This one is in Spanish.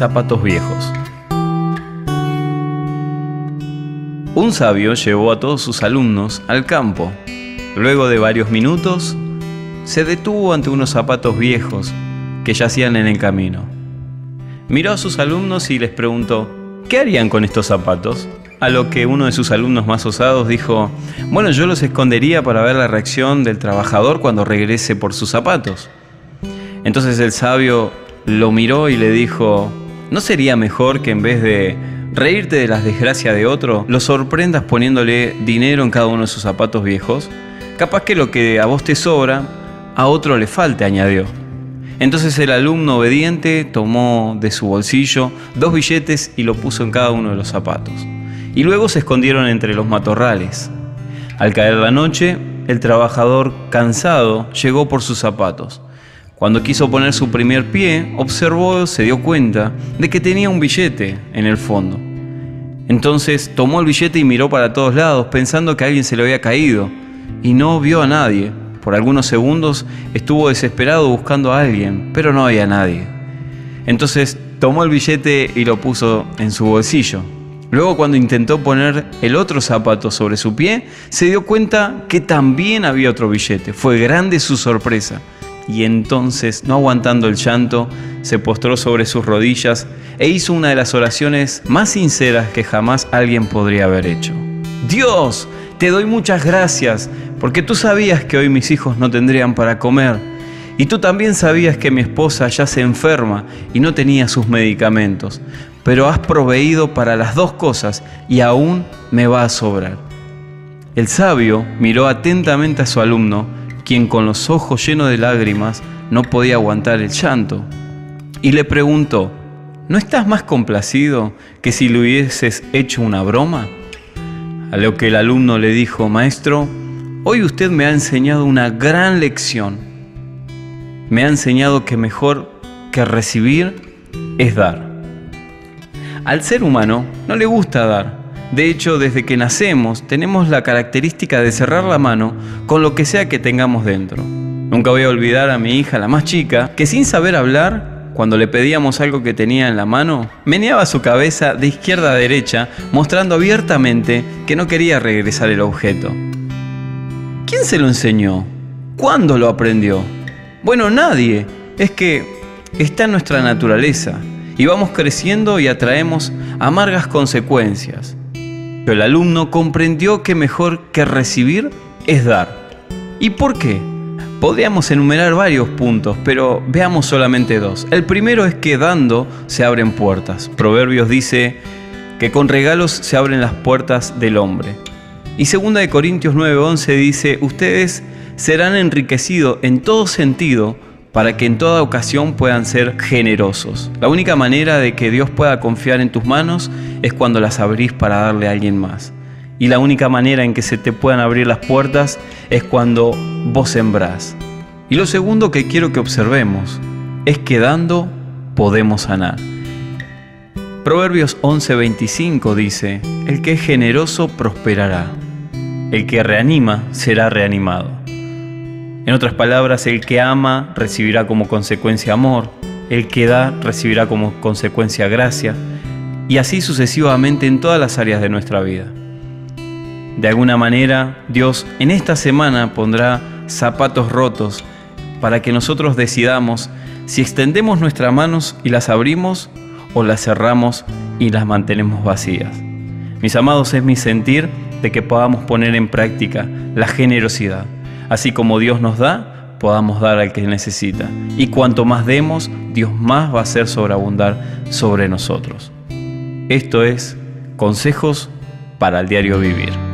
zapatos viejos. Un sabio llevó a todos sus alumnos al campo. Luego de varios minutos, se detuvo ante unos zapatos viejos que yacían en el camino. Miró a sus alumnos y les preguntó, ¿qué harían con estos zapatos? A lo que uno de sus alumnos más osados dijo, bueno, yo los escondería para ver la reacción del trabajador cuando regrese por sus zapatos. Entonces el sabio lo miró y le dijo, ¿no sería mejor que en vez de reírte de las desgracias de otro, lo sorprendas poniéndole dinero en cada uno de sus zapatos viejos? Capaz que lo que a vos te sobra, a otro le falte, añadió. Entonces el alumno obediente tomó de su bolsillo dos billetes y lo puso en cada uno de los zapatos. Y luego se escondieron entre los matorrales. Al caer la noche, el trabajador, cansado, llegó por sus zapatos. Cuando quiso poner su primer pie, observó, se dio cuenta de que tenía un billete en el fondo. Entonces tomó el billete y miró para todos lados, pensando que alguien se le había caído, y no vio a nadie. Por algunos segundos estuvo desesperado buscando a alguien, pero no había nadie. Entonces tomó el billete y lo puso en su bolsillo. Luego cuando intentó poner el otro zapato sobre su pie, se dio cuenta que también había otro billete. Fue grande su sorpresa y entonces, no aguantando el llanto, se postró sobre sus rodillas e hizo una de las oraciones más sinceras que jamás alguien podría haber hecho. Dios, te doy muchas gracias porque tú sabías que hoy mis hijos no tendrían para comer y tú también sabías que mi esposa ya se enferma y no tenía sus medicamentos, pero has proveído para las dos cosas y aún me va a sobrar. El sabio miró atentamente a su alumno quien con los ojos llenos de lágrimas no podía aguantar el llanto, y le preguntó, ¿no estás más complacido que si le hubieses hecho una broma? A lo que el alumno le dijo, Maestro, hoy usted me ha enseñado una gran lección. Me ha enseñado que mejor que recibir es dar. Al ser humano no le gusta dar, de hecho, desde que nacemos tenemos la característica de cerrar la mano con lo que sea que tengamos dentro. Nunca voy a olvidar a mi hija, la más chica, que sin saber hablar, cuando le pedíamos algo que tenía en la mano, meneaba su cabeza de izquierda a derecha, mostrando abiertamente que no quería regresar el objeto. ¿Quién se lo enseñó? ¿Cuándo lo aprendió? Bueno, nadie. Es que está en nuestra naturaleza y vamos creciendo y atraemos amargas consecuencias. El alumno comprendió que mejor que recibir es dar. ¿Y por qué? Podríamos enumerar varios puntos, pero veamos solamente dos. El primero es que dando se abren puertas. Proverbios dice que con regalos se abren las puertas del hombre. Y 2 de Corintios 9:11 dice, "Ustedes serán enriquecidos en todo sentido para que en toda ocasión puedan ser generosos. La única manera de que Dios pueda confiar en tus manos es cuando las abrís para darle a alguien más. Y la única manera en que se te puedan abrir las puertas es cuando vos sembrás. Y lo segundo que quiero que observemos es que dando podemos sanar. Proverbios 11:25 dice, el que es generoso prosperará, el que reanima será reanimado. En otras palabras, el que ama recibirá como consecuencia amor, el que da recibirá como consecuencia gracia, y así sucesivamente en todas las áreas de nuestra vida. De alguna manera, Dios en esta semana pondrá zapatos rotos para que nosotros decidamos si extendemos nuestras manos y las abrimos o las cerramos y las mantenemos vacías. Mis amados, es mi sentir de que podamos poner en práctica la generosidad Así como Dios nos da, podamos dar al que necesita. Y cuanto más demos, Dios más va a hacer sobreabundar sobre nosotros. Esto es Consejos para el Diario Vivir.